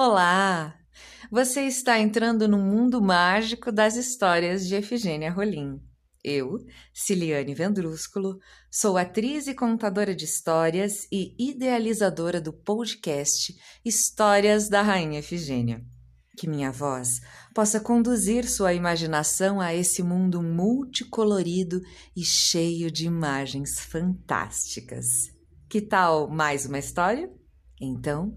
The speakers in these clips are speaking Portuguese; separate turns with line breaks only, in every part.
Olá! Você está entrando no mundo mágico das histórias de Efigênia Rolim. Eu, Ciliane Vendrúsculo, sou atriz e contadora de histórias e idealizadora do podcast Histórias da Rainha Efigênia. Que minha voz possa conduzir sua imaginação a esse mundo multicolorido e cheio de imagens fantásticas. Que tal mais uma história? Então,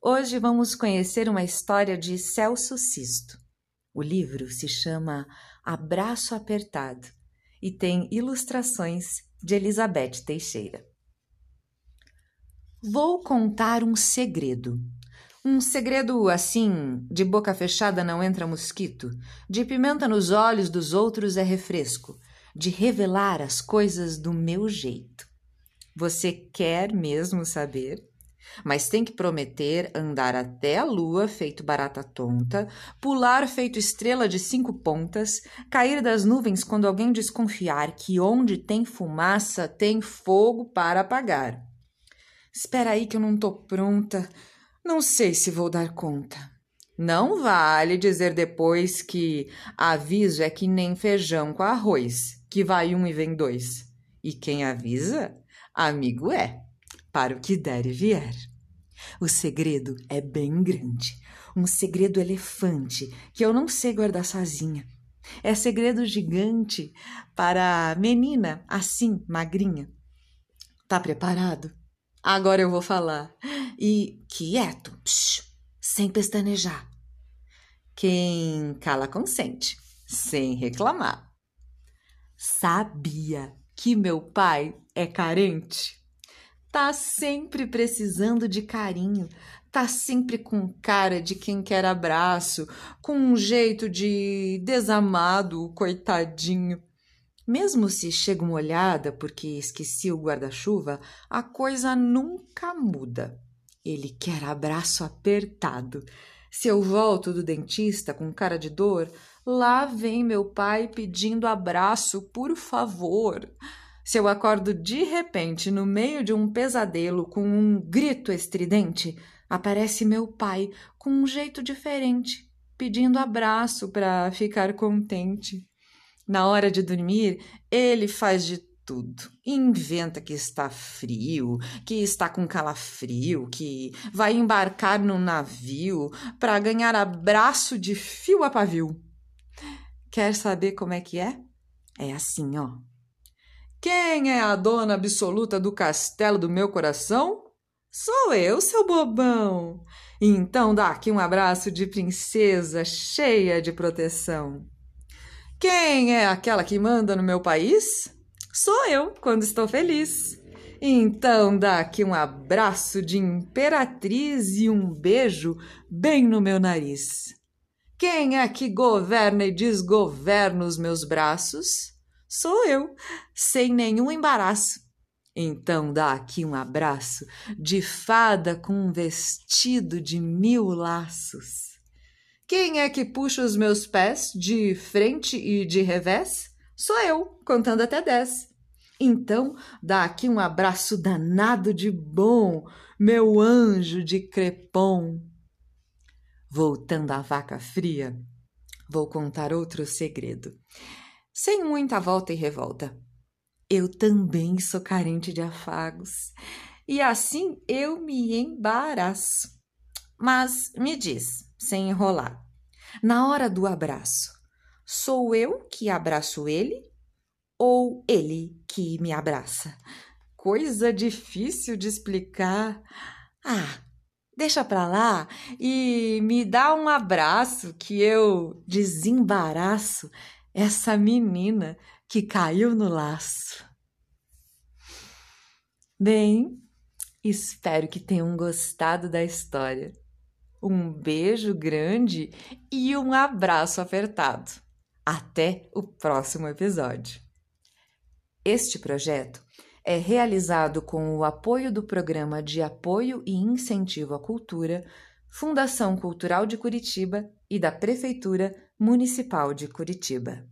hoje vamos conhecer uma história de Celso Sisto. O livro se chama Abraço Apertado e tem ilustrações de Elizabeth Teixeira. Vou contar um segredo. Um segredo assim, de boca fechada não entra mosquito, de pimenta nos olhos dos outros é refresco, de revelar as coisas do meu jeito. Você quer mesmo saber? Mas tem que prometer andar até a lua feito barata tonta, pular feito estrela de cinco pontas, cair das nuvens quando alguém desconfiar que onde tem fumaça tem fogo para apagar. Espera aí que eu não tô pronta. Não sei se vou dar conta. Não vale dizer depois que aviso é que nem feijão com arroz, que vai um e vem dois. E quem avisa, amigo é para o que der e vier. O segredo é bem grande, um segredo elefante que eu não sei guardar sozinha. É segredo gigante para a menina assim, magrinha. Tá preparado? Agora eu vou falar. E quieto, psh, sem pestanejar. Quem cala consente, sem reclamar. Sabia que meu pai é carente? Tá sempre precisando de carinho, tá sempre com cara de quem quer abraço, com um jeito de desamado, coitadinho. Mesmo se chega uma olhada porque esqueci o guarda-chuva, a coisa nunca muda. Ele quer abraço apertado. Se eu volto do dentista com cara de dor, lá vem meu pai pedindo abraço, por favor. Se eu acordo de repente no meio de um pesadelo com um grito estridente, aparece meu pai com um jeito diferente, pedindo abraço para ficar contente. Na hora de dormir, ele faz de tudo. Inventa que está frio, que está com calafrio, que vai embarcar no navio para ganhar abraço de fio a pavio. Quer saber como é que é? É assim, ó. Quem é a dona absoluta do castelo do meu coração? Sou eu, seu bobão. Então dá aqui um abraço de princesa cheia de proteção. Quem é aquela que manda no meu país? Sou eu, quando estou feliz. Então dá aqui um abraço de imperatriz e um beijo bem no meu nariz. Quem é que governa e desgoverna os meus braços? Sou eu, sem nenhum embaraço. Então dá aqui um abraço de fada com um vestido de mil laços. Quem é que puxa os meus pés de frente e de revés? Sou eu, contando até dez. Então dá aqui um abraço danado de bom, meu anjo de crepom. Voltando à vaca fria, vou contar outro segredo sem muita volta e revolta. Eu também sou carente de afagos e assim eu me embaraço. Mas me diz, sem enrolar, na hora do abraço, sou eu que abraço ele ou ele que me abraça? Coisa difícil de explicar. Ah, deixa pra lá e me dá um abraço que eu desembaraço essa menina que caiu no laço. Bem, espero que tenham gostado da história. um beijo grande e um abraço apertado. Até o próximo episódio. Este projeto é realizado com o apoio do Programa de Apoio e Incentivo à Cultura, Fundação Cultural de Curitiba e da Prefeitura Municipal de Curitiba.